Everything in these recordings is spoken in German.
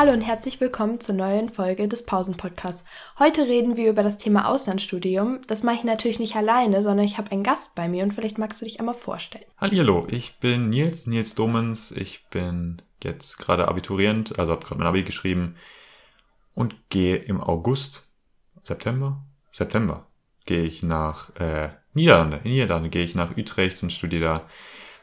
Hallo und herzlich willkommen zur neuen Folge des Pausenpodcasts. Heute reden wir über das Thema Auslandsstudium. Das mache ich natürlich nicht alleine, sondern ich habe einen Gast bei mir und vielleicht magst du dich einmal vorstellen. Hallo, ich bin Nils, Nils Domens. Ich bin jetzt gerade Abiturient, also habe gerade mein Abi geschrieben und gehe im August, September, September, gehe ich nach äh, Niederlande. In Niederlande gehe ich nach Utrecht und studiere da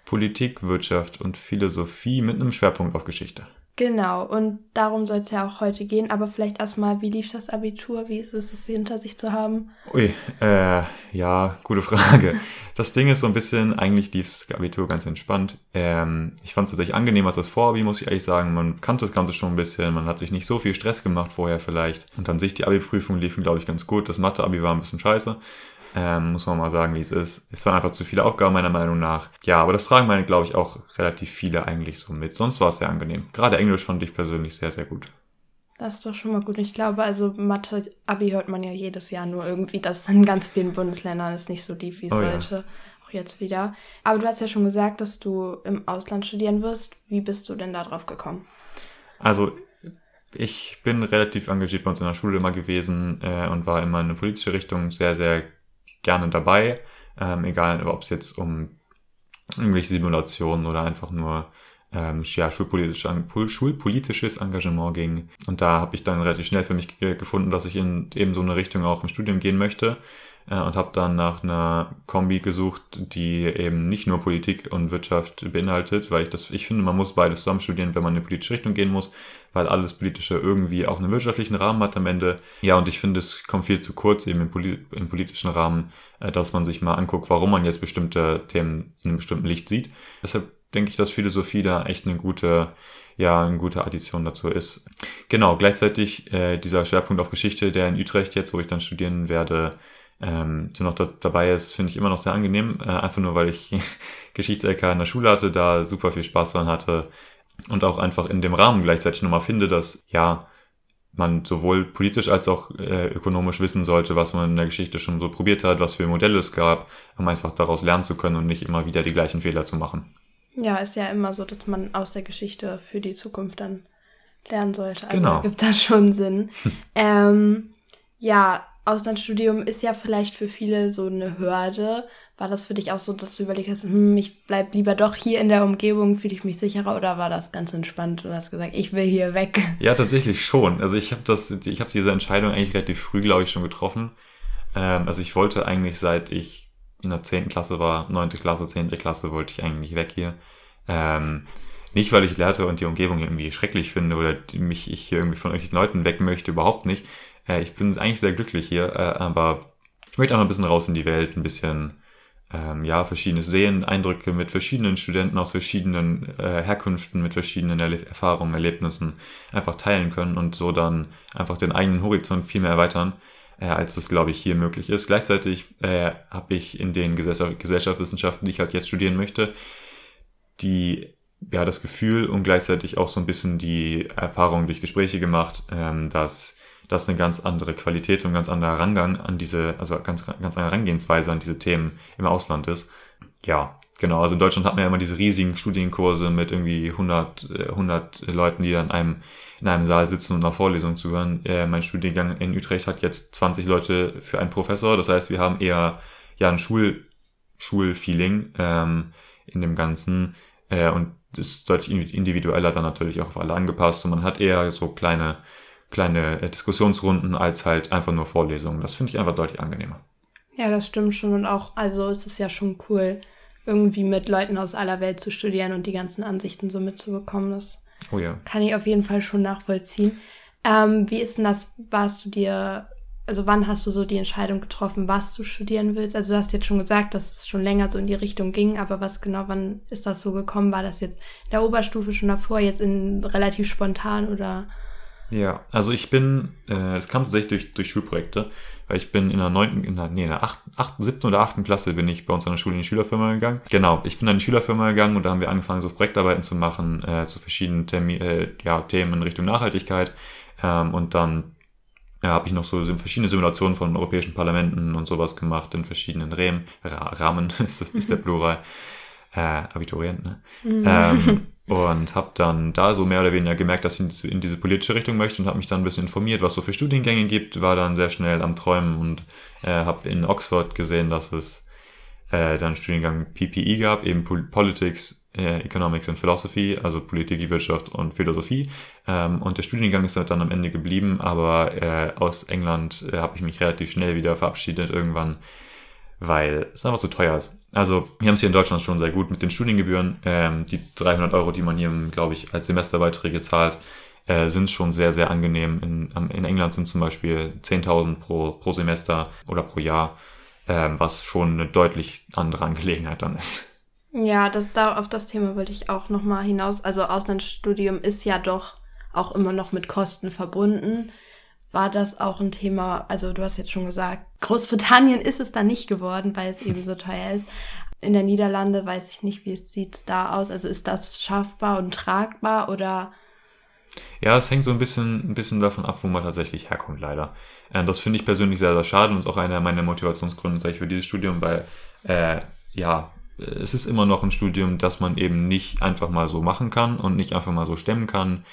Politik, Wirtschaft und Philosophie mit einem Schwerpunkt auf Geschichte. Genau, und darum soll es ja auch heute gehen. Aber vielleicht erstmal, wie lief das Abitur? Wie ist es, es hinter sich zu haben? Ui, äh, ja, gute Frage. Das Ding ist so ein bisschen, eigentlich lief das Abitur ganz entspannt. Ähm, ich fand es tatsächlich angenehmer als das Vorabi, muss ich ehrlich sagen. Man kannte das Ganze schon ein bisschen, man hat sich nicht so viel Stress gemacht vorher vielleicht. Und an sich die Abi-Prüfungen liefen, glaube ich, ganz gut. Das Mathe-Abi war ein bisschen scheiße. Ähm, muss man mal sagen, wie es ist. Es waren einfach zu viele Aufgaben meiner Meinung nach. Ja, aber das tragen meine, glaube ich, auch relativ viele eigentlich so mit. Sonst war es sehr angenehm. Gerade Englisch fand ich persönlich sehr, sehr gut. Das ist doch schon mal gut. Ich glaube, also Mathe-Abi hört man ja jedes Jahr nur irgendwie, dass in ganz vielen Bundesländern es nicht so lief, wie es oh, sollte. Ja. Auch jetzt wieder. Aber du hast ja schon gesagt, dass du im Ausland studieren wirst. Wie bist du denn da drauf gekommen? Also, ich bin relativ engagiert bei uns in der Schule immer gewesen äh, und war immer in eine politische Richtung sehr, sehr gerne dabei, ähm, egal ob es jetzt um irgendwelche Simulationen oder einfach nur ähm, ja, schulpolitisch, schulpolitisches Engagement ging. Und da habe ich dann relativ schnell für mich gefunden, dass ich in eben so eine Richtung auch im Studium gehen möchte äh, und habe dann nach einer Kombi gesucht, die eben nicht nur Politik und Wirtschaft beinhaltet, weil ich das, ich finde, man muss beides zusammen studieren, wenn man in eine politische Richtung gehen muss, weil alles Politische irgendwie auch einen wirtschaftlichen Rahmen hat am Ende. Ja, und ich finde, es kommt viel zu kurz eben im, Poli im politischen Rahmen, äh, dass man sich mal anguckt, warum man jetzt bestimmte Themen in einem bestimmten Licht sieht. Deshalb denke ich, dass Philosophie da echt eine gute ja eine gute Addition dazu ist. Genau, gleichzeitig äh, dieser Schwerpunkt auf Geschichte, der in Utrecht jetzt, wo ich dann studieren werde, ähm, so noch da, dabei ist, finde ich immer noch sehr angenehm. Äh, einfach nur, weil ich Geschichts-LK in der Schule hatte, da super viel Spaß dran hatte und auch einfach in dem Rahmen gleichzeitig nochmal finde, dass ja man sowohl politisch als auch äh, ökonomisch wissen sollte, was man in der Geschichte schon so probiert hat, was für Modelle es gab, um einfach daraus lernen zu können und nicht immer wieder die gleichen Fehler zu machen. Ja, ist ja immer so, dass man aus der Geschichte für die Zukunft dann lernen sollte. Also genau. gibt das schon Sinn. ähm, ja, Auslandsstudium ist ja vielleicht für viele so eine Hürde. War das für dich auch so, dass du überlegt hast, hm, ich bleib lieber doch hier in der Umgebung, fühle ich mich sicherer oder war das ganz entspannt? Du hast gesagt, ich will hier weg. Ja, tatsächlich schon. Also ich habe das, ich habe diese Entscheidung eigentlich relativ früh, glaube ich, schon getroffen. Ähm, also ich wollte eigentlich, seit ich in der 10. Klasse war, 9. Klasse, 10. Klasse, wollte ich eigentlich weg hier. Ähm, nicht, weil ich Lehrte und die Umgebung irgendwie schrecklich finde oder mich ich hier irgendwie von irgendwelchen Leuten weg möchte, überhaupt nicht, äh, ich bin eigentlich sehr glücklich hier, äh, aber ich möchte auch ein bisschen raus in die Welt, ein bisschen, ähm, ja, verschiedenes sehen, Eindrücke mit verschiedenen Studenten aus verschiedenen äh, Herkünften, mit verschiedenen Erle Erfahrungen, Erlebnissen einfach teilen können und so dann einfach den eigenen Horizont viel mehr erweitern, äh, als das, glaube ich, hier möglich ist. Gleichzeitig äh, habe ich in den Gesellschaft Gesellschaftswissenschaften, die ich halt jetzt studieren möchte, die ja das Gefühl und gleichzeitig auch so ein bisschen die Erfahrung durch Gespräche gemacht, ähm, dass das eine ganz andere Qualität und ein ganz anderer Rangang an diese, also ganz, ganz andere Herangehensweise an diese Themen im Ausland ist. Ja, genau. Also in Deutschland hat man ja immer diese riesigen Studienkurse mit irgendwie 100, 100 Leuten, die dann in einem, in einem Saal sitzen und einer Vorlesung zuhören. Äh, mein Studiengang in Utrecht hat jetzt 20 Leute für einen Professor. Das heißt, wir haben eher ja ein Schul, Schulfeeling ähm, in dem Ganzen. Äh, und ist deutlich individueller dann natürlich auch auf alle angepasst. Und man hat eher so kleine kleine äh, Diskussionsrunden als halt einfach nur Vorlesungen. Das finde ich einfach deutlich angenehmer. Ja, das stimmt schon. Und auch, also ist es ja schon cool, irgendwie mit Leuten aus aller Welt zu studieren und die ganzen Ansichten so mitzubekommen. Das oh ja. kann ich auf jeden Fall schon nachvollziehen. Ähm, wie ist denn das, warst du dir, also wann hast du so die Entscheidung getroffen, was du studieren willst? Also du hast jetzt schon gesagt, dass es schon länger so in die Richtung ging, aber was genau, wann ist das so gekommen? War das jetzt in der Oberstufe schon davor, jetzt in relativ spontan oder? Ja, also ich bin, äh, das kam tatsächlich durch, durch Schulprojekte, weil ich bin in der neunten, in der, nee, in der achten, achten, siebten oder achten Klasse bin ich bei uns an der Schule in die Schülerfirma gegangen. Genau, ich bin an die Schülerfirma gegangen und da haben wir angefangen, so Projektarbeiten zu machen, äh, zu verschiedenen Termi äh, ja, Themen in Richtung Nachhaltigkeit. Ähm, und dann ja, habe ich noch so verschiedene Simulationen von europäischen Parlamenten und sowas gemacht in verschiedenen Rahmen, Rahmen ist, ist der Plural, äh, Abiturient, ne? Mhm. Ähm, und habe dann da so mehr oder weniger gemerkt, dass ich in diese politische Richtung möchte und habe mich dann ein bisschen informiert, was so für Studiengänge gibt, war dann sehr schnell am Träumen und äh, habe in Oxford gesehen, dass es äh, dann Studiengang PPE gab, eben Politics, äh, Economics and Philosophy, also Politik, Wirtschaft und Philosophie. Ähm, und der Studiengang ist halt dann am Ende geblieben, aber äh, aus England äh, habe ich mich relativ schnell wieder verabschiedet irgendwann, weil es einfach zu teuer ist. Also wir haben es hier in Deutschland schon sehr gut mit den Studiengebühren. Ähm, die 300 Euro, die man hier, glaube ich, als Semesterbeiträge zahlt, äh, sind schon sehr, sehr angenehm. In, in England sind zum Beispiel 10.000 pro, pro Semester oder pro Jahr, ähm, was schon eine deutlich andere Angelegenheit dann ist. Ja, das, da, auf das Thema wollte ich auch nochmal hinaus. Also Auslandsstudium ist ja doch auch immer noch mit Kosten verbunden. War das auch ein Thema, also du hast jetzt schon gesagt, Großbritannien ist es da nicht geworden, weil es eben so teuer ist. In der Niederlande weiß ich nicht, wie es sieht da aus. Also ist das schaffbar und tragbar oder? Ja, es hängt so ein bisschen, ein bisschen davon ab, wo man tatsächlich herkommt, leider. Äh, das finde ich persönlich sehr, sehr schade und ist auch einer meiner Motivationsgründe, sage ich, für dieses Studium, weil, äh, ja, es ist immer noch ein Studium, das man eben nicht einfach mal so machen kann und nicht einfach mal so stemmen kann.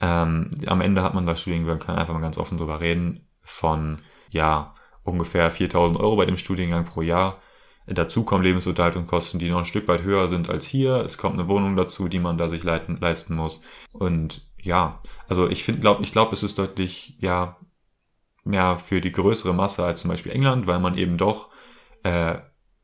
Ähm, am Ende hat man das Studium, man kann einfach mal ganz offen drüber reden, von ja ungefähr 4000 Euro bei dem Studiengang pro Jahr. Dazu kommen Lebensunterhaltungskosten, die noch ein Stück weit höher sind als hier. Es kommt eine Wohnung dazu, die man da sich leiten, leisten muss. Und ja, also ich finde, glaube ich glaube, es ist deutlich ja mehr für die größere Masse als zum Beispiel England, weil man eben doch äh,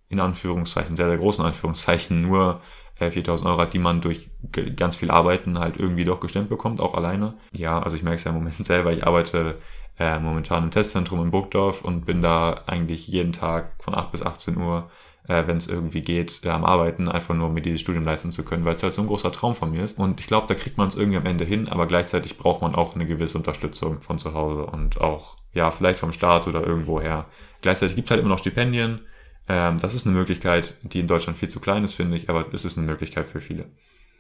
in Anführungszeichen, sehr, sehr großen Anführungszeichen, nur äh, 4000 Euro hat, die man durch ganz viel Arbeiten halt irgendwie doch gestemmt bekommt, auch alleine. Ja, also ich merke es ja im Moment selber, ich arbeite äh, momentan im Testzentrum in Burgdorf und bin da eigentlich jeden Tag von 8 bis 18 Uhr, äh, wenn es irgendwie geht, äh, am Arbeiten, einfach nur um mir dieses Studium leisten zu können, weil es halt so ein großer Traum von mir ist. Und ich glaube, da kriegt man es irgendwie am Ende hin, aber gleichzeitig braucht man auch eine gewisse Unterstützung von zu Hause und auch, ja, vielleicht vom Staat oder irgendwoher. Gleichzeitig gibt es halt immer noch Stipendien, ähm, das ist eine Möglichkeit, die in Deutschland viel zu klein ist, finde ich, aber es ist eine Möglichkeit für viele.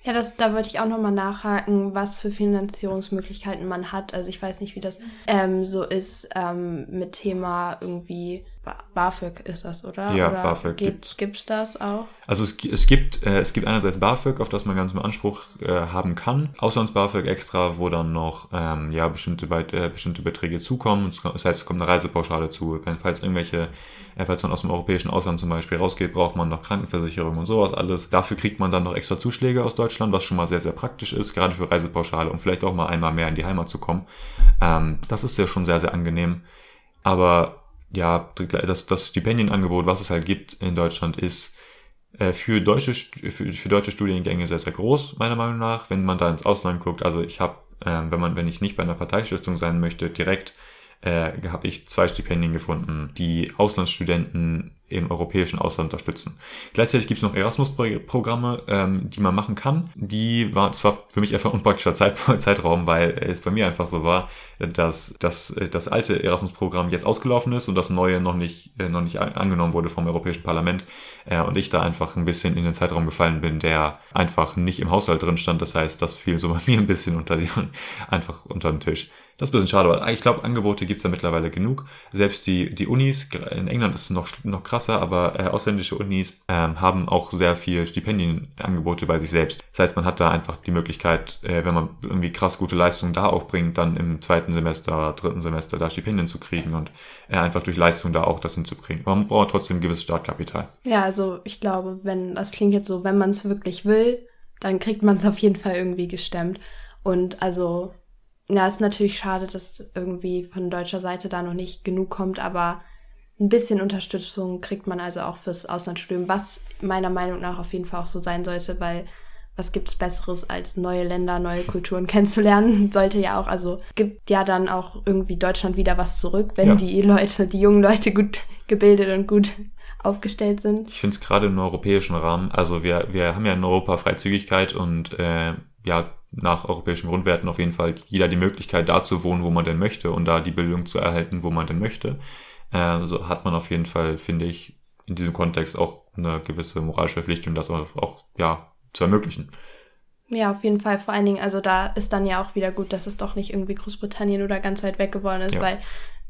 Ja, das, da wollte ich auch nochmal nachhaken, was für Finanzierungsmöglichkeiten man hat. Also ich weiß nicht, wie das ähm, so ist ähm, mit Thema irgendwie BAföG ist das, oder? Ja, oder BAföG gibt Gibt's das auch? Also es, es gibt äh, es gibt einerseits BAföG, auf das man ganz im Anspruch äh, haben kann. Auslands-BAföG extra, wo dann noch ähm, ja bestimmte äh, bestimmte Beträge zukommen. Das heißt, es kommt eine Reisepauschale zu. Wenn falls irgendwelche äh, falls man aus dem europäischen Ausland zum Beispiel rausgeht, braucht man noch Krankenversicherung und sowas alles. Dafür kriegt man dann noch extra Zuschläge aus Deutschland, was schon mal sehr sehr praktisch ist, gerade für Reisepauschale, um vielleicht auch mal einmal mehr in die Heimat zu kommen. Ähm, das ist ja schon sehr sehr angenehm. Aber ja, das, das Stipendienangebot, was es halt gibt in Deutschland, ist äh, für deutsche, für, für deutsche Studiengänge sehr, sehr groß, meiner Meinung nach. Wenn man da ins Ausland guckt, also ich habe, äh, wenn man, wenn ich nicht bei einer Parteistiftung sein möchte, direkt äh, habe ich zwei Stipendien gefunden, die Auslandsstudenten im europäischen Ausland unterstützen. Gleichzeitig gibt es noch Erasmus-Programme, ähm, die man machen kann. Die war zwar für mich einfach ein unpraktischer Zeit, Zeitraum, weil es bei mir einfach so war, dass, dass das alte Erasmus-Programm jetzt ausgelaufen ist und das neue noch nicht, äh, noch nicht angenommen wurde vom Europäischen Parlament äh, und ich da einfach ein bisschen in den Zeitraum gefallen bin, der einfach nicht im Haushalt drin stand. Das heißt, das fiel so bei mir ein bisschen unter die, einfach unter den Tisch. Das ist ein bisschen schade, aber ich glaube, Angebote gibt's da mittlerweile genug. Selbst die, die Unis, in England ist es noch, noch krasser, aber äh, ausländische Unis ähm, haben auch sehr viel Stipendienangebote bei sich selbst. Das heißt, man hat da einfach die Möglichkeit, äh, wenn man irgendwie krass gute Leistungen da auch bringt, dann im zweiten Semester, dritten Semester da Stipendien zu kriegen und äh, einfach durch Leistung da auch das hinzukriegen. Aber man braucht trotzdem ein gewisses Startkapital. Ja, also ich glaube, wenn, das klingt jetzt so, wenn man es wirklich will, dann kriegt man es auf jeden Fall irgendwie gestemmt. Und also ja, ist natürlich schade, dass irgendwie von deutscher Seite da noch nicht genug kommt, aber ein bisschen Unterstützung kriegt man also auch fürs Auslandsstudium, was meiner Meinung nach auf jeden Fall auch so sein sollte, weil was gibt's Besseres als neue Länder, neue Kulturen kennenzulernen? Sollte ja auch, also gibt ja dann auch irgendwie Deutschland wieder was zurück, wenn ja. die Leute, die jungen Leute gut gebildet und gut aufgestellt sind. Ich finde es gerade im europäischen Rahmen, also wir, wir haben ja in Europa Freizügigkeit und äh, ja, nach europäischen Grundwerten auf jeden Fall jeder die Möglichkeit, da zu wohnen, wo man denn möchte und da die Bildung zu erhalten, wo man denn möchte. Also hat man auf jeden Fall, finde ich, in diesem Kontext auch eine gewisse moralische Verpflichtung, das auch, auch ja, zu ermöglichen. Ja, auf jeden Fall. Vor allen Dingen, also da ist dann ja auch wieder gut, dass es doch nicht irgendwie Großbritannien oder ganz weit weg geworden ist, ja. weil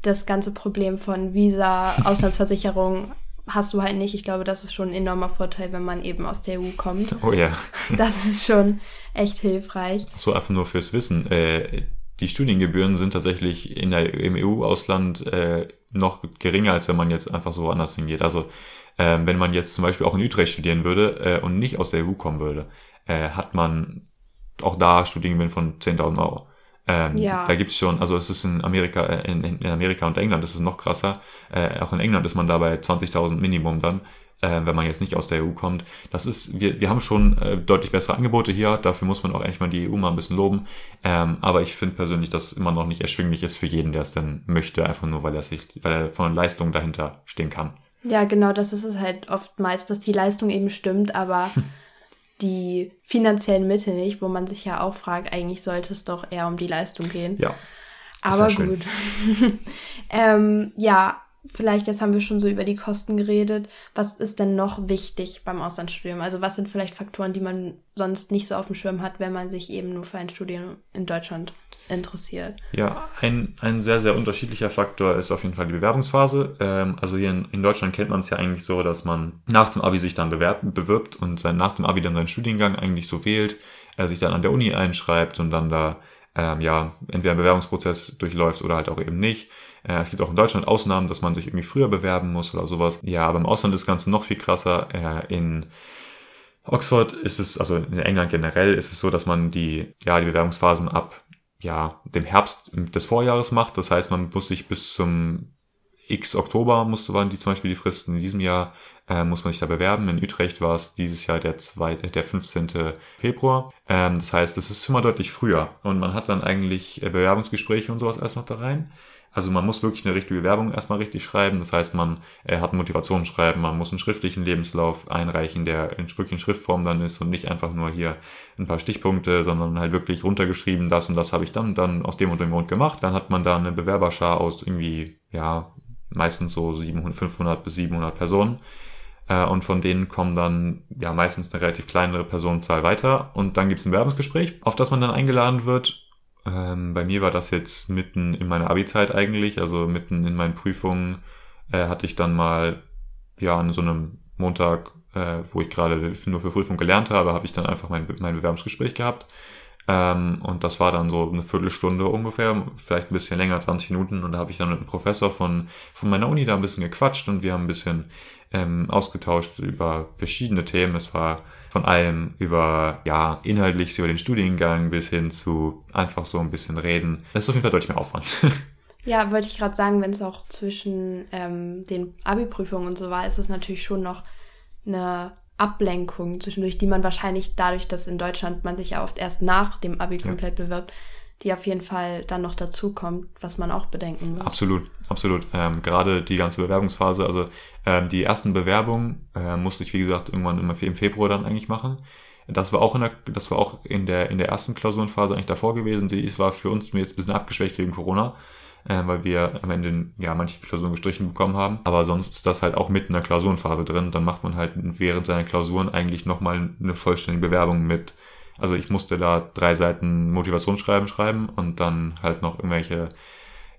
das ganze Problem von Visa, Auslandsversicherung hast du halt nicht. Ich glaube, das ist schon ein enormer Vorteil, wenn man eben aus der EU kommt. Oh ja. Das ist schon echt hilfreich. So einfach nur fürs Wissen. Äh, die Studiengebühren sind tatsächlich in der, im EU-Ausland äh, noch geringer, als wenn man jetzt einfach so woanders hingeht. Also äh, wenn man jetzt zum Beispiel auch in Utrecht studieren würde äh, und nicht aus der EU kommen würde, hat man auch da Studiengebühren von 10.000 Euro. Ähm, ja. Da gibt's schon, also es ist in Amerika, äh, in, in Amerika und England ist es noch krasser. Äh, auch in England ist man da bei 20.000 Minimum dann, äh, wenn man jetzt nicht aus der EU kommt. Das ist, wir, wir haben schon äh, deutlich bessere Angebote hier. Dafür muss man auch endlich mal die EU mal ein bisschen loben. Ähm, aber ich finde persönlich, dass immer noch nicht erschwinglich ist für jeden, der es denn möchte, einfach nur, weil er sich, weil er von Leistung dahinter stehen kann. Ja, genau, das ist es halt oftmals, dass die Leistung eben stimmt, aber die finanziellen Mittel nicht, wo man sich ja auch fragt, eigentlich sollte es doch eher um die Leistung gehen. Ja. Aber gut. ähm, ja, vielleicht, jetzt haben wir schon so über die Kosten geredet. Was ist denn noch wichtig beim Auslandsstudium? Also was sind vielleicht Faktoren, die man sonst nicht so auf dem Schirm hat, wenn man sich eben nur für ein Studium in Deutschland interessiert. Ja, ein, ein sehr, sehr unterschiedlicher Faktor ist auf jeden Fall die Bewerbungsphase. Ähm, also hier in, in Deutschland kennt man es ja eigentlich so, dass man nach dem Abi sich dann bewerb, bewirbt und sein, nach dem Abi dann seinen Studiengang eigentlich so wählt, er sich dann an der Uni einschreibt und dann da ähm, ja entweder einen Bewerbungsprozess durchläuft oder halt auch eben nicht. Äh, es gibt auch in Deutschland Ausnahmen, dass man sich irgendwie früher bewerben muss oder sowas. Ja, aber im Ausland ist das Ganze noch viel krasser. Äh, in Oxford ist es, also in England generell ist es so, dass man die, ja, die Bewerbungsphasen ab ja, dem Herbst des Vorjahres macht. Das heißt, man muss sich bis zum X Oktober musste waren die zum Beispiel die Fristen. In diesem Jahr äh, muss man sich da bewerben. In Utrecht war es dieses Jahr der, zweite, der 15. Februar. Ähm, das heißt, es ist mal deutlich früher. Und man hat dann eigentlich äh, Bewerbungsgespräche und sowas erst noch da rein. Also man muss wirklich eine richtige Bewerbung erstmal richtig schreiben. Das heißt, man äh, hat ein Motivationsschreiben, man muss einen schriftlichen Lebenslauf einreichen, der in wirklich Schriftform dann ist und nicht einfach nur hier ein paar Stichpunkte, sondern halt wirklich runtergeschrieben, das und das habe ich dann, dann aus dem und dem Grund gemacht. Dann hat man da eine Bewerberschar aus irgendwie, ja, meistens so 700, 500 bis 700 Personen. Äh, und von denen kommen dann ja meistens eine relativ kleinere Personenzahl weiter. Und dann gibt es ein Bewerbungsgespräch, auf das man dann eingeladen wird ähm, bei mir war das jetzt mitten in meiner Abi-Zeit eigentlich, also mitten in meinen Prüfungen äh, hatte ich dann mal, ja, an so einem Montag, äh, wo ich gerade nur für Prüfung gelernt habe, habe ich dann einfach mein, mein Bewerbungsgespräch gehabt. Ähm, und das war dann so eine Viertelstunde ungefähr, vielleicht ein bisschen länger, 20 Minuten. Und da habe ich dann mit einem Professor von, von meiner Uni da ein bisschen gequatscht und wir haben ein bisschen ähm, ausgetauscht über verschiedene Themen. Es war von allem über, ja, inhaltlich über den Studiengang bis hin zu einfach so ein bisschen reden. Das ist auf jeden Fall deutlich mehr Aufwand. Ja, wollte ich gerade sagen, wenn es auch zwischen ähm, den Abi-Prüfungen und so war, ist es natürlich schon noch eine Ablenkung zwischendurch, die man wahrscheinlich dadurch, dass in Deutschland man sich ja oft erst nach dem Abi komplett ja. bewirbt, die auf jeden Fall dann noch dazukommt, was man auch bedenken muss. Absolut, absolut. Ähm, gerade die ganze Bewerbungsphase, also ähm, die ersten Bewerbungen äh, musste ich, wie gesagt, irgendwann im Februar dann eigentlich machen. Das war auch in der, das war auch in der, in der ersten Klausurenphase eigentlich davor gewesen. Die war für uns jetzt ein bisschen abgeschwächt wegen Corona äh, weil wir am Ende ja manche Klausuren gestrichen bekommen haben. Aber sonst ist das halt auch mitten in der Klausurenphase drin. Dann macht man halt während seiner Klausuren eigentlich nochmal eine vollständige Bewerbung mit. Also ich musste da drei Seiten Motivationsschreiben schreiben und dann halt noch irgendwelche,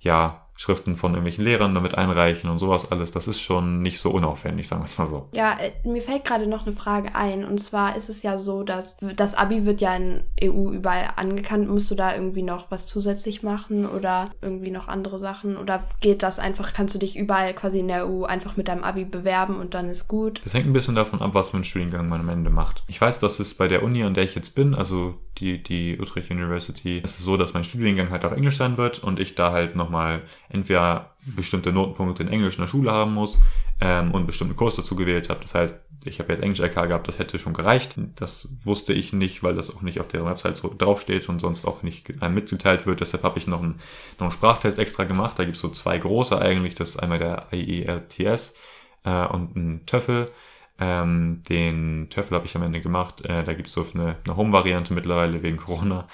ja, Schriften von irgendwelchen Lehrern damit einreichen und sowas alles. Das ist schon nicht so unaufwendig, sagen wir es mal so. Ja, äh, mir fällt gerade noch eine Frage ein. Und zwar ist es ja so, dass das Abi wird ja in EU überall angekannt. Musst du da irgendwie noch was zusätzlich machen oder irgendwie noch andere Sachen? Oder geht das einfach, kannst du dich überall quasi in der EU einfach mit deinem Abi bewerben und dann ist gut? Das hängt ein bisschen davon ab, was für einen Studiengang man am Ende macht. Ich weiß, dass es bei der Uni, an der ich jetzt bin, also die, die Utrecht University, ist es so, dass mein Studiengang halt auf Englisch sein wird und ich da halt nochmal entweder bestimmte Notenpunkte in Englisch in der Schule haben muss ähm, und bestimmte Kurs dazu gewählt habe. Das heißt, ich habe jetzt Englisch LK gehabt, das hätte schon gereicht. Das wusste ich nicht, weil das auch nicht auf deren Website so draufsteht und sonst auch nicht mitgeteilt wird. Deshalb habe ich noch einen, noch einen Sprachtest extra gemacht. Da gibt es so zwei große eigentlich. Das ist einmal der IELTS äh, und ein TOEFL. Ähm, den TOEFL habe ich am Ende gemacht. Äh, da gibt es so eine, eine Home-Variante mittlerweile wegen Corona.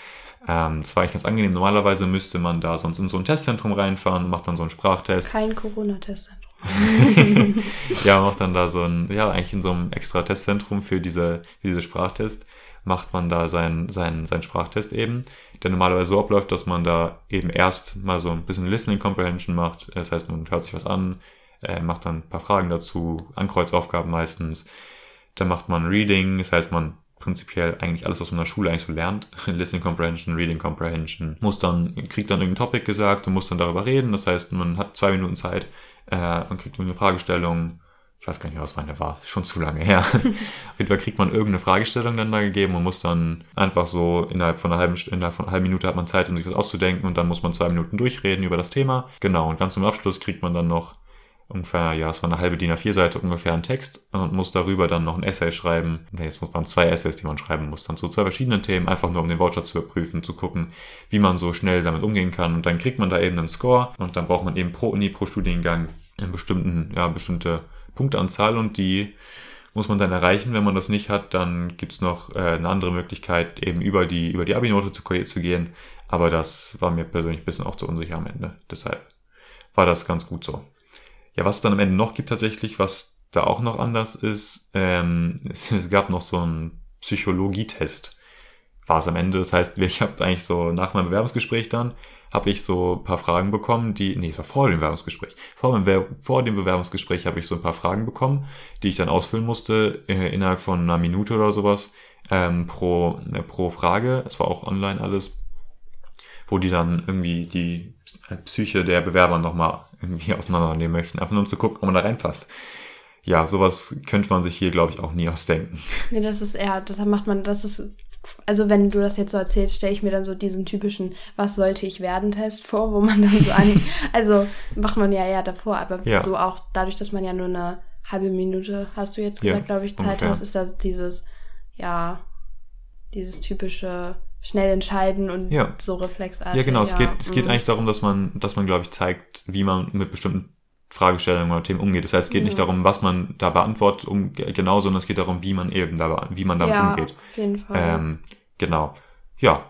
Ähm, das war eigentlich ganz angenehm. Normalerweise müsste man da sonst in so ein Testzentrum reinfahren und macht dann so einen Sprachtest. Kein Corona-Testzentrum. ja, macht dann da so ein, ja, eigentlich in so einem extra Testzentrum für diese, für diese Sprachtest macht man da seinen sein, sein Sprachtest eben, der normalerweise so abläuft, dass man da eben erst mal so ein bisschen Listening Comprehension macht. Das heißt, man hört sich was an, äh, macht dann ein paar Fragen dazu, Ankreuzaufgaben meistens. Dann macht man Reading, das heißt, man prinzipiell eigentlich alles, was man in der Schule eigentlich so lernt. Listening Comprehension, Reading Comprehension. Muss dann, kriegt dann irgendein Topic gesagt und muss dann darüber reden. Das heißt, man hat zwei Minuten Zeit, äh, man kriegt eine Fragestellung. Ich weiß gar nicht, was meine war. Schon zu lange her. Auf jeden Fall kriegt man irgendeine Fragestellung dann da gegeben und muss dann einfach so innerhalb von einer halben, innerhalb von einer halben Minute hat man Zeit, um sich das auszudenken und dann muss man zwei Minuten durchreden über das Thema. Genau. Und ganz zum Abschluss kriegt man dann noch ungefähr, ja, es war eine halbe DIN A4-Seite ungefähr ein Text und muss darüber dann noch ein Essay schreiben. Nee, es waren zwei Essays, die man schreiben muss, dann zu zwei verschiedenen Themen, einfach nur um den Voucher zu überprüfen, zu gucken, wie man so schnell damit umgehen kann. Und dann kriegt man da eben einen Score und dann braucht man eben pro Uni, pro Studiengang eine bestimmten, ja, bestimmte Punkteanzahl und die muss man dann erreichen. Wenn man das nicht hat, dann gibt's noch äh, eine andere Möglichkeit, eben über die, über die Abi-Note zu, zu gehen. Aber das war mir persönlich ein bisschen auch zu unsicher am Ende. Deshalb war das ganz gut so. Ja, was es dann am Ende noch gibt tatsächlich, was da auch noch anders ist, ähm, es, es gab noch so einen Psychologietest. War es am Ende. Das heißt, ich habe eigentlich so nach meinem Bewerbungsgespräch dann, habe ich so ein paar Fragen bekommen, die, nee, es war vor dem Bewerbungsgespräch. Vor dem, vor dem Bewerbungsgespräch habe ich so ein paar Fragen bekommen, die ich dann ausfüllen musste, äh, innerhalb von einer Minute oder sowas, ähm, pro, äh, pro Frage. Es war auch online alles, wo die dann irgendwie die Psyche der Bewerber nochmal irgendwie auseinandernehmen möchten, einfach nur um zu gucken, ob man da reinpasst. Ja, sowas könnte man sich hier, glaube ich, auch nie ausdenken. Nee, das ist eher, das macht man, das ist, also wenn du das jetzt so erzählst, stelle ich mir dann so diesen typischen Was sollte ich werden Test vor, wo man dann so an, also macht man ja eher davor, aber ja. so auch dadurch, dass man ja nur eine halbe Minute, hast du jetzt gesagt, ja, glaube ich, Zeit ungefähr. hast, ist das dieses, ja, dieses typische schnell entscheiden und ja. so reflexartig. Ja, genau. Es geht, es geht mhm. eigentlich darum, dass man, dass man, glaube ich, zeigt, wie man mit bestimmten Fragestellungen oder Themen umgeht. Das heißt, es geht mhm. nicht darum, was man da beantwortet, um, genau, sondern es geht darum, wie man eben da, wie man damit ja, umgeht. Auf jeden Fall. Ähm, genau. Ja,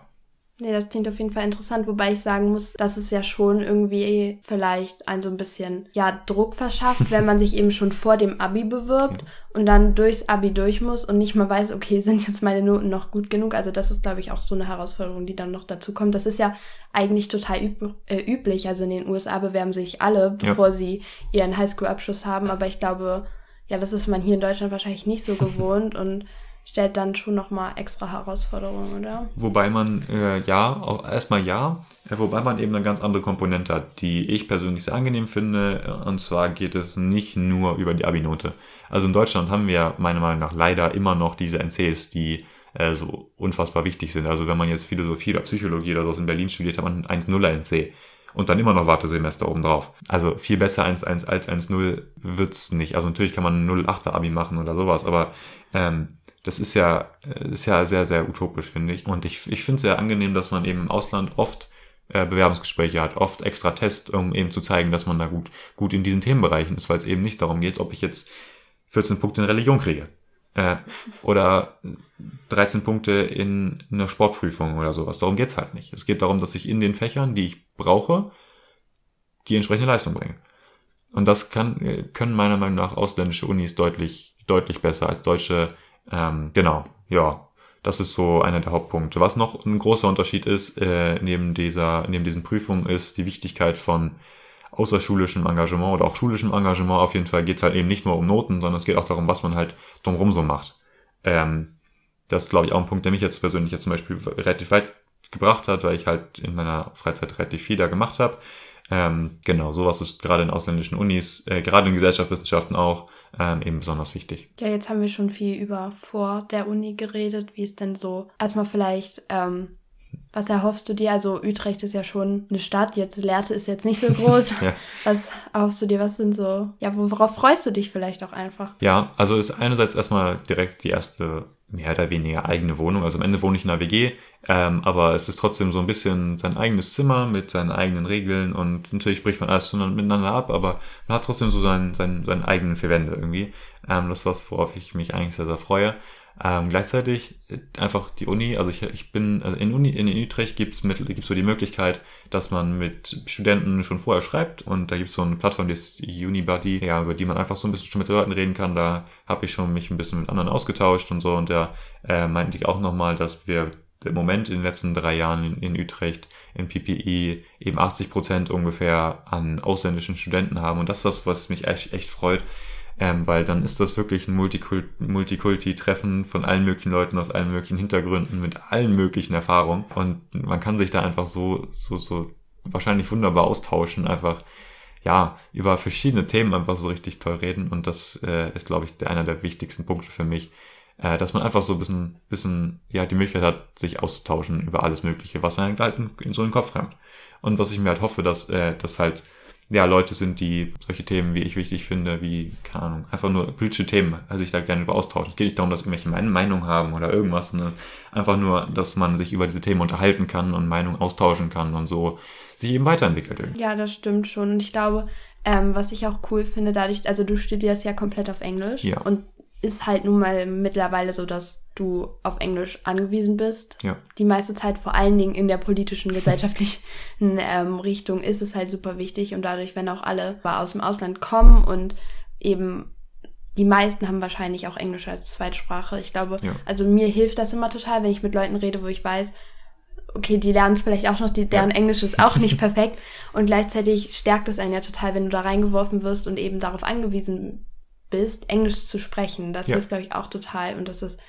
Nee, das klingt auf jeden Fall interessant, wobei ich sagen muss, dass es ja schon irgendwie vielleicht ein so ein bisschen, ja, Druck verschafft, wenn man sich eben schon vor dem Abi bewirbt und dann durchs Abi durch muss und nicht mal weiß, okay, sind jetzt meine Noten noch gut genug? Also das ist, glaube ich, auch so eine Herausforderung, die dann noch dazu kommt. Das ist ja eigentlich total üb äh, üblich. Also in den USA bewerben sich alle, bevor ja. sie ihren Highschool-Abschluss haben, aber ich glaube, ja, das ist man hier in Deutschland wahrscheinlich nicht so gewohnt und stellt dann schon nochmal extra Herausforderungen, oder? Wobei man, äh, ja, erstmal ja, äh, wobei man eben eine ganz andere Komponente hat, die ich persönlich sehr angenehm finde. Und zwar geht es nicht nur über die Abi-Note. Also in Deutschland haben wir meiner Meinung nach leider immer noch diese NCs, die äh, so unfassbar wichtig sind. Also wenn man jetzt Philosophie oder Psychologie oder so in Berlin studiert, hat man 1-0er NC und dann immer noch Wartesemester obendrauf. Also viel besser 1-1 als 1-0 wird's nicht. Also natürlich kann man 0-8er Abi machen oder sowas, aber ähm, das ist ja, äh, ist ja sehr, sehr utopisch, finde ich. Und ich, ich finde es sehr angenehm, dass man eben im Ausland oft äh, Bewerbungsgespräche hat, oft extra Tests, um eben zu zeigen, dass man da gut, gut in diesen Themenbereichen ist, weil es eben nicht darum geht, ob ich jetzt 14 Punkte in Religion kriege. Äh, oder 13 Punkte in einer Sportprüfung oder sowas. Darum geht's halt nicht. Es geht darum, dass ich in den Fächern, die ich brauche, die entsprechende Leistung bringe. Und das kann, können meiner Meinung nach ausländische Unis deutlich, deutlich besser als deutsche ähm, genau, ja. Das ist so einer der Hauptpunkte. Was noch ein großer Unterschied ist, äh, neben dieser, neben diesen Prüfungen, ist die Wichtigkeit von außerschulischem Engagement oder auch schulischem Engagement. Auf jeden Fall geht es halt eben nicht nur um Noten, sondern es geht auch darum, was man halt drumherum so macht. Ähm, das ist, glaube ich, auch ein Punkt, der mich jetzt persönlich jetzt zum Beispiel relativ weit gebracht hat, weil ich halt in meiner Freizeit relativ viel da gemacht habe. Ähm, genau, sowas ist gerade in ausländischen Unis, äh, gerade in Gesellschaftswissenschaften auch, ähm, eben besonders wichtig. Ja, jetzt haben wir schon viel über vor der Uni geredet. Wie ist denn so? Erstmal vielleicht, ähm, was erhoffst du dir? Also Utrecht ist ja schon eine Stadt, jetzt Lehrte ist jetzt nicht so groß. ja. Was erhoffst du dir? Was sind so, ja, worauf freust du dich vielleicht auch einfach? Ja, also ist einerseits erstmal direkt die erste mehr oder weniger eigene Wohnung. Also am Ende wohne ich in einer WG, ähm, aber es ist trotzdem so ein bisschen sein eigenes Zimmer mit seinen eigenen Regeln und natürlich spricht man alles miteinander ab, aber man hat trotzdem so seinen, seinen, seinen eigenen vier irgendwie. Ähm, das ist was, worauf ich mich eigentlich sehr, sehr freue. Ähm, gleichzeitig äh, einfach die Uni, also ich, ich bin, also in, Uni, in Utrecht gibt's mit, gibt's so die Möglichkeit, dass man mit Studenten schon vorher schreibt und da gibt's so eine Plattform, die ist Unibuddy, ja, über die man einfach so ein bisschen schon mit Leuten reden kann. Da habe ich schon mich ein bisschen mit anderen ausgetauscht und so und der äh, meinte ich auch nochmal, dass wir im Moment in den letzten drei Jahren in, in Utrecht in PPI eben 80 Prozent ungefähr an ausländischen Studenten haben. Und das ist das, was mich echt, echt freut, ähm, weil dann ist das wirklich ein Multikulti-Treffen von allen möglichen Leuten aus allen möglichen Hintergründen mit allen möglichen Erfahrungen. Und man kann sich da einfach so, so, so wahrscheinlich wunderbar austauschen, einfach ja, über verschiedene Themen einfach so richtig toll reden. Und das äh, ist, glaube ich, einer der wichtigsten Punkte für mich, äh, dass man einfach so ein bisschen, bisschen, ja, die Möglichkeit hat, sich auszutauschen über alles Mögliche, was einem halt in, in so den Kopf rennt. Und was ich mir halt hoffe, dass, äh, dass halt ja, Leute sind, die solche Themen wie ich wichtig finde, wie, keine Ahnung, einfach nur politische Themen, also ich da gerne über austauschen. Es geht nicht darum, dass irgendwelche Meinungen haben oder irgendwas, ne? Einfach nur, dass man sich über diese Themen unterhalten kann und Meinungen austauschen kann und so sich eben weiterentwickelt. Ja, das stimmt schon. Und ich glaube, ähm, was ich auch cool finde, dadurch, also du studierst ja komplett auf Englisch ja. und ist halt nun mal mittlerweile so, dass du auf Englisch angewiesen bist. Ja. Die meiste Zeit, vor allen Dingen in der politischen, gesellschaftlichen ähm, Richtung, ist es halt super wichtig. Und dadurch, wenn auch alle aus dem Ausland kommen und eben die meisten haben wahrscheinlich auch Englisch als Zweitsprache. Ich glaube, ja. also mir hilft das immer total, wenn ich mit Leuten rede, wo ich weiß, okay, die lernen es vielleicht auch noch, die, deren ja. Englisch ist auch nicht perfekt. Und gleichzeitig stärkt es einen ja total, wenn du da reingeworfen wirst und eben darauf angewiesen bist, Englisch zu sprechen. Das ja. hilft, glaube ich, auch total. Und das ist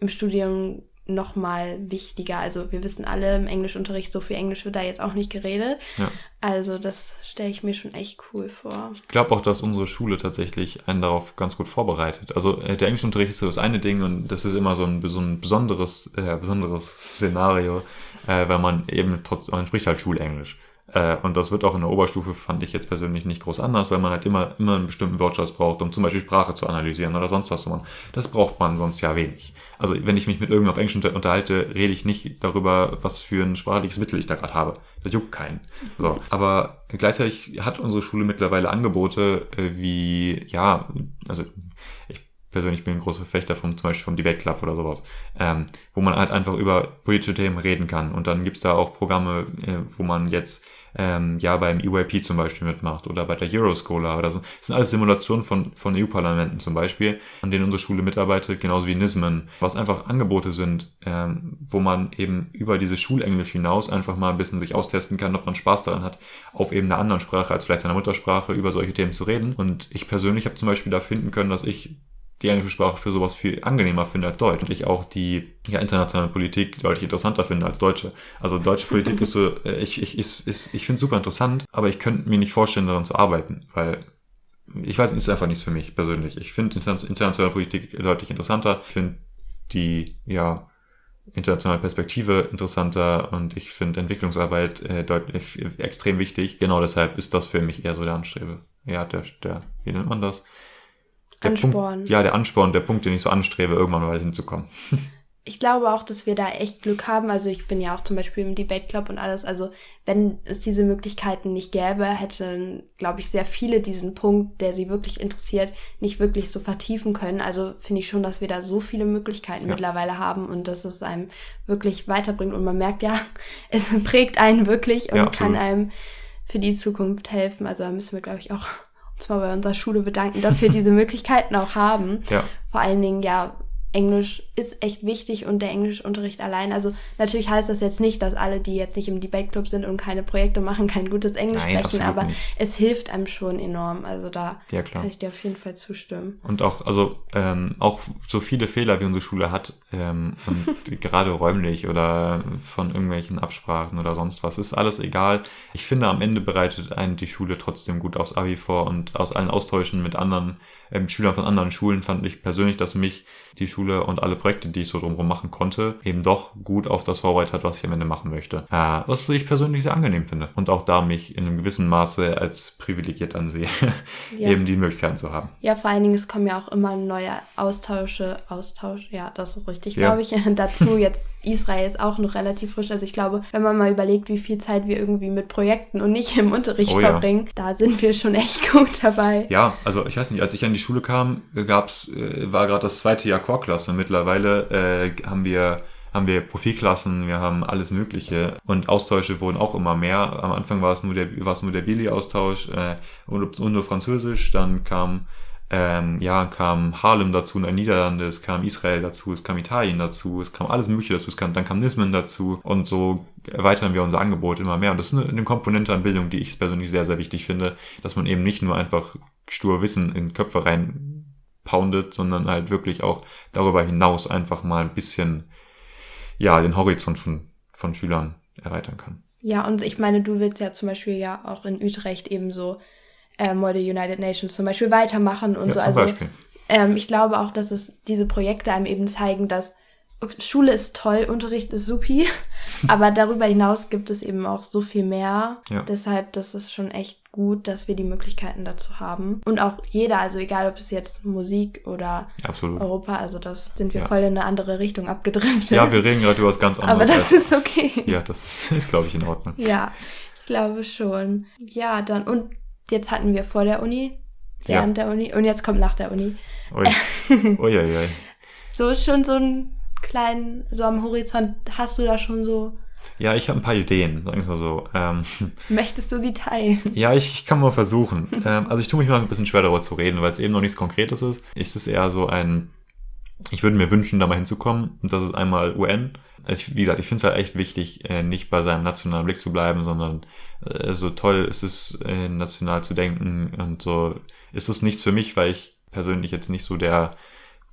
im Studium noch mal wichtiger. Also wir wissen alle, im Englischunterricht, so viel Englisch wird da jetzt auch nicht geredet. Ja. Also das stelle ich mir schon echt cool vor. Ich glaube auch, dass unsere Schule tatsächlich einen darauf ganz gut vorbereitet. Also äh, der Englischunterricht ist so das eine Ding und das ist immer so ein, so ein besonderes, äh, besonderes Szenario, äh, weil man eben trotzdem, man spricht halt Schulenglisch. Äh, und das wird auch in der Oberstufe, fand ich jetzt persönlich nicht groß anders, weil man halt immer, immer einen bestimmten Wortschatz braucht, um zum Beispiel Sprache zu analysieren oder sonst was zu machen. Das braucht man sonst ja wenig. Also wenn ich mich mit irgendjemandem auf Englisch unterhalte, rede ich nicht darüber, was für ein sprachliches Mittel ich da gerade habe. Das juckt keinen. So. Aber gleichzeitig hat unsere Schule mittlerweile Angebote äh, wie, ja, also ich persönlich bin ein großer Fechter vom, zum Beispiel vom Debate Club oder sowas, ähm, wo man halt einfach über politische Themen reden kann. Und dann gibt's da auch Programme, äh, wo man jetzt ähm, ja beim EYP zum Beispiel mitmacht oder bei der Euroscholar oder so. Das sind alles Simulationen von, von EU-Parlamenten zum Beispiel, an denen unsere Schule mitarbeitet, genauso wie NISMEN, was einfach Angebote sind, ähm, wo man eben über dieses Schulenglisch hinaus einfach mal ein bisschen sich austesten kann, ob man Spaß daran hat, auf eben einer anderen Sprache als vielleicht seiner Muttersprache über solche Themen zu reden. Und ich persönlich habe zum Beispiel da finden können, dass ich die englische Sprache für sowas viel angenehmer finde als Deutsch. Und ich auch die ja, internationale Politik deutlich interessanter finde als deutsche. Also deutsche Politik ist so, äh, ich, ich, ich, finde es super interessant, aber ich könnte mir nicht vorstellen, daran zu arbeiten, weil ich weiß, es ist einfach nichts für mich persönlich. Ich finde internationale Politik deutlich interessanter. Ich finde die, ja, internationale Perspektive interessanter und ich finde Entwicklungsarbeit äh, deutlich, extrem wichtig. Genau deshalb ist das für mich eher so der Anstrebe. Ja, der, der, wie nennt man das? Der Ansporn. Punkt, ja, der Ansporn, der Punkt, den ich so anstrebe, irgendwann mal hinzukommen. Ich glaube auch, dass wir da echt Glück haben. Also ich bin ja auch zum Beispiel im Debate Club und alles. Also wenn es diese Möglichkeiten nicht gäbe, hätten, glaube ich, sehr viele diesen Punkt, der sie wirklich interessiert, nicht wirklich so vertiefen können. Also finde ich schon, dass wir da so viele Möglichkeiten ja. mittlerweile haben und dass es einem wirklich weiterbringt. Und man merkt ja, es prägt einen wirklich und ja, kann einem für die Zukunft helfen. Also da müssen wir, glaube ich, auch uns mal bei unserer Schule bedanken, dass wir diese Möglichkeiten auch haben. Ja. Vor allen Dingen, ja, Englisch ist echt wichtig und der Englischunterricht allein. Also natürlich heißt das jetzt nicht, dass alle, die jetzt nicht im Debate Club sind und keine Projekte machen, kein gutes Englisch Nein, sprechen, aber nicht. es hilft einem schon enorm. Also da ja, kann ich dir auf jeden Fall zustimmen. Und auch, also ähm, auch so viele Fehler, wie unsere Schule hat, ähm, und gerade räumlich oder von irgendwelchen Absprachen oder sonst was, ist alles egal. Ich finde, am Ende bereitet einen die Schule trotzdem gut aufs Abi vor und aus allen Austauschen mit anderen ähm, Schülern von anderen Schulen fand ich persönlich, dass mich die Schule und alle Projekte, die ich so drumherum machen konnte, eben doch gut auf das vorbereitet hat, was ich am Ende machen möchte. Äh, was ich persönlich sehr angenehm finde. Und auch da mich in einem gewissen Maße als privilegiert ansehe, ja. eben die Möglichkeiten zu haben. Ja, vor allen Dingen, es kommen ja auch immer neue Austausche, Austausch, ja, das ist richtig, ja. glaube ich, dazu. Jetzt Israel ist auch noch relativ frisch. Also ich glaube, wenn man mal überlegt, wie viel Zeit wir irgendwie mit Projekten und nicht im Unterricht oh, verbringen, ja. da sind wir schon echt gut dabei. Ja, also ich weiß nicht, als ich an die Schule kam, gab's, äh, war gerade das zweite Jahr Chorklasse. Mittlerweile äh, haben wir haben wir Profilklassen, wir haben alles Mögliche und Austausche wurden auch immer mehr. Am Anfang war es nur der, war es nur der Billy-Austausch äh, und, und nur Französisch, dann kam ähm, ja, kam Harlem dazu, in Niederlande, es kam Israel dazu, es kam Italien dazu, es kam alles Mögliche dazu, es kam, dann kam Nismen dazu und so erweitern wir unser Angebot immer mehr. Und das ist eine, eine Komponente an Bildung, die ich persönlich sehr, sehr wichtig finde, dass man eben nicht nur einfach stur Wissen in Köpfe rein poundet, sondern halt wirklich auch darüber hinaus einfach mal ein bisschen, ja, den Horizont von, von Schülern erweitern kann. Ja, und ich meine, du willst ja zum Beispiel ja auch in Utrecht ebenso äh, Model United Nations zum Beispiel weitermachen und ja, so. also Beispiel. Ähm, ich glaube auch, dass es diese Projekte einem eben zeigen, dass Schule ist toll, Unterricht ist supi, aber darüber hinaus gibt es eben auch so viel mehr. Ja. Deshalb, das ist schon echt gut, dass wir die Möglichkeiten dazu haben. Und auch jeder, also egal ob es jetzt Musik oder Absolut. Europa, also das sind wir ja. voll in eine andere Richtung abgedriftet. Ja, wir reden gerade über was ganz anderes. Aber das ist okay. Ja, das ist, ist glaube ich, in Ordnung. Ja, ich glaube schon. Ja, dann, und jetzt hatten wir vor der Uni, während ja. der Uni und jetzt kommt nach der Uni. Ui. Ui, ui, so schon so einen kleinen, so am Horizont, hast du da schon so ja, ich habe ein paar Ideen, sagen wir mal so. Ähm, Möchtest du sie teilen? Ja, ich, ich kann mal versuchen. ähm, also ich tue mich mal ein bisschen schwer darüber zu reden, weil es eben noch nichts Konkretes ist. Es ist eher so ein, ich würde mir wünschen, da mal hinzukommen. Und das ist einmal UN. Also ich, wie gesagt, ich finde es halt echt wichtig, äh, nicht bei seinem nationalen Blick zu bleiben, sondern äh, so toll ist es, äh, national zu denken. Und so ist es nichts für mich, weil ich persönlich jetzt nicht so der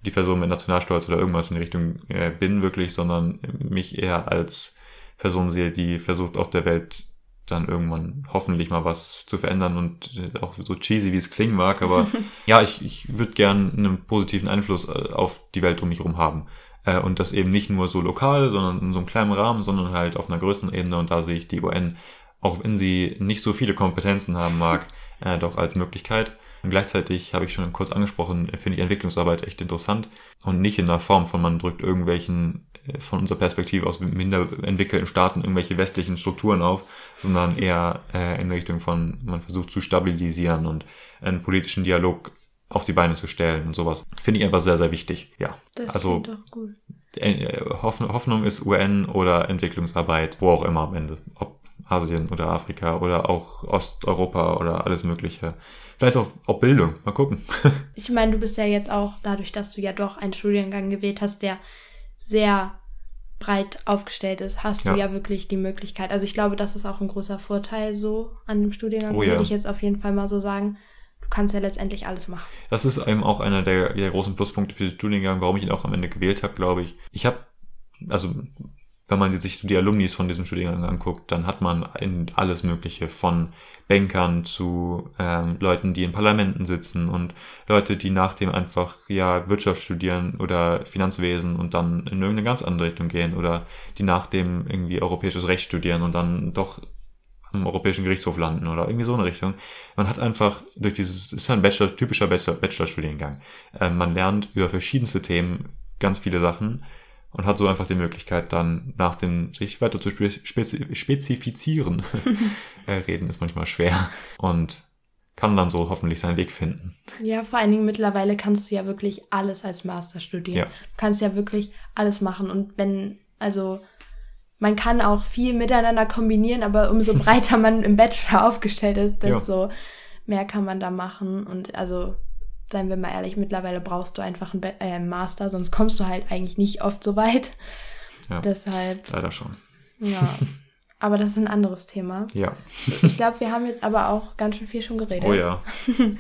die Person mit Nationalstolz oder irgendwas in die Richtung bin wirklich, sondern mich eher als Person sehe, die versucht auf der Welt dann irgendwann hoffentlich mal was zu verändern und äh, auch so cheesy, wie es klingen mag, aber ja, ich, ich würde gern einen positiven Einfluss äh, auf die Welt um mich herum haben. Äh, und das eben nicht nur so lokal, sondern in so einem kleinen Rahmen, sondern halt auf einer größeren Ebene und da sehe ich die UN, auch wenn sie nicht so viele Kompetenzen haben mag, äh, doch als Möglichkeit. Und gleichzeitig habe ich schon kurz angesprochen, finde ich Entwicklungsarbeit echt interessant und nicht in der Form von man drückt irgendwelchen von unserer Perspektive aus minder entwickelten Staaten irgendwelche westlichen Strukturen auf, sondern eher äh, in Richtung von man versucht zu stabilisieren und einen politischen Dialog auf die Beine zu stellen und sowas. Finde ich einfach sehr, sehr wichtig. Ja. Das also, doch gut. Äh, Hoffnung ist UN oder Entwicklungsarbeit, wo auch immer am Ende. Ob Asien oder Afrika oder auch Osteuropa oder alles Mögliche. Vielleicht auch, auch Bildung. Mal gucken. ich meine, du bist ja jetzt auch, dadurch, dass du ja doch einen Studiengang gewählt hast, der sehr breit aufgestellt ist, hast ja. du ja wirklich die Möglichkeit. Also ich glaube, das ist auch ein großer Vorteil so an dem Studiengang, oh, ja. würde ich jetzt auf jeden Fall mal so sagen. Du kannst ja letztendlich alles machen. Das ist eben auch einer der, der großen Pluspunkte für den Studiengang, warum ich ihn auch am Ende gewählt habe, glaube ich. Ich habe, also wenn man sich die Alumnis von diesem Studiengang anguckt, dann hat man alles Mögliche von Bankern zu ähm, Leuten, die in Parlamenten sitzen und Leute, die nach dem einfach ja Wirtschaft studieren oder Finanzwesen und dann in irgendeine ganz andere Richtung gehen oder die nach dem irgendwie europäisches Recht studieren und dann doch am Europäischen Gerichtshof landen oder irgendwie so eine Richtung. Man hat einfach durch dieses, ist ein Bachelor, typischer Bachelor-Studiengang. Äh, man lernt über verschiedenste Themen ganz viele Sachen und hat so einfach die Möglichkeit, dann nach dem sich weiter zu spezifizieren. äh, reden ist manchmal schwer und kann dann so hoffentlich seinen Weg finden. Ja, vor allen Dingen mittlerweile kannst du ja wirklich alles als Master studieren. Ja. Du kannst ja wirklich alles machen und wenn, also man kann auch viel miteinander kombinieren, aber umso breiter man im Bachelor aufgestellt ist, desto ja. mehr kann man da machen und also seien wir mal ehrlich, mittlerweile brauchst du einfach einen äh, Master, sonst kommst du halt eigentlich nicht oft so weit. Ja, Deshalb. Leider schon. Ja. Aber das ist ein anderes Thema. Ja. Ich glaube, wir haben jetzt aber auch ganz schön viel schon geredet. Oh ja.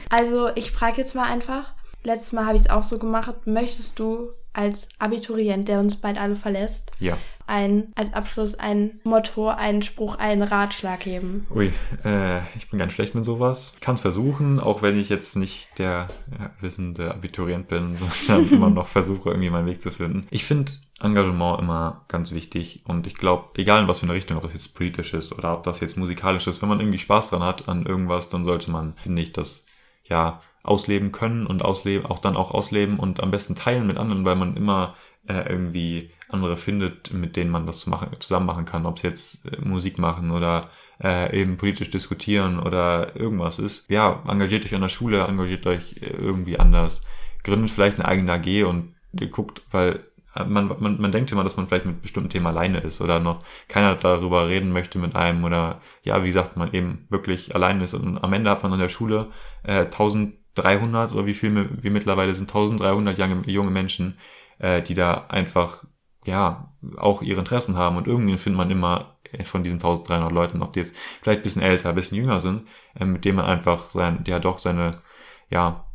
Also, ich frage jetzt mal einfach. Letztes Mal habe ich es auch so gemacht. Möchtest du als Abiturient, der uns bald alle verlässt, ja. Ein, als Abschluss ein Motto, einen Spruch, einen Ratschlag geben? Ui, äh, ich bin ganz schlecht mit sowas. Kann es versuchen, auch wenn ich jetzt nicht der ja, wissende Abiturient bin, sondern immer noch versuche, irgendwie meinen Weg zu finden. Ich finde Engagement immer ganz wichtig und ich glaube, egal in was für eine Richtung, ob das jetzt politisch ist oder ob das jetzt musikalisch ist, wenn man irgendwie Spaß dran hat an irgendwas, dann sollte man, finde ich, das ja ausleben können und ausleben, auch dann auch ausleben und am besten teilen mit anderen, weil man immer äh, irgendwie andere findet, mit denen man das machen, zusammen machen kann, ob es jetzt äh, Musik machen oder äh, eben politisch diskutieren oder irgendwas ist. Ja, engagiert euch an der Schule, engagiert euch äh, irgendwie anders, gründet vielleicht eine eigene AG und guckt, weil äh, man, man, man denkt immer, dass man vielleicht mit bestimmten Themen alleine ist oder noch keiner darüber reden möchte mit einem oder ja, wie gesagt, man eben wirklich alleine ist. Und am Ende hat man an der Schule äh, tausend 1300 oder wie viel wir mittlerweile sind, 1300 junge, junge Menschen, äh, die da einfach, ja, auch ihre Interessen haben und irgendwie findet man immer von diesen 1300 Leuten, ob die jetzt vielleicht ein bisschen älter, ein bisschen jünger sind, äh, mit denen man einfach sein, ja doch seine, ja,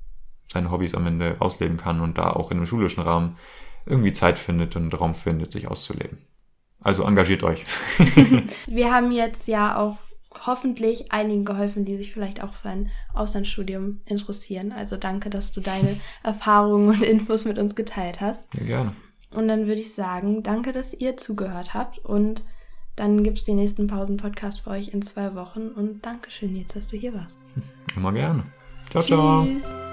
seine Hobbys am Ende ausleben kann und da auch in einem schulischen Rahmen irgendwie Zeit findet und Raum findet, sich auszuleben. Also engagiert euch. wir haben jetzt ja auch hoffentlich einigen geholfen, die sich vielleicht auch für ein Auslandsstudium interessieren. Also danke, dass du deine Erfahrungen und Infos mit uns geteilt hast. Ja, gerne. Und dann würde ich sagen, danke, dass ihr zugehört habt und dann gibt es den nächsten Pausen-Podcast für euch in zwei Wochen und Dankeschön jetzt, dass du hier warst. Immer gerne. Ciao, Tschüss. ciao.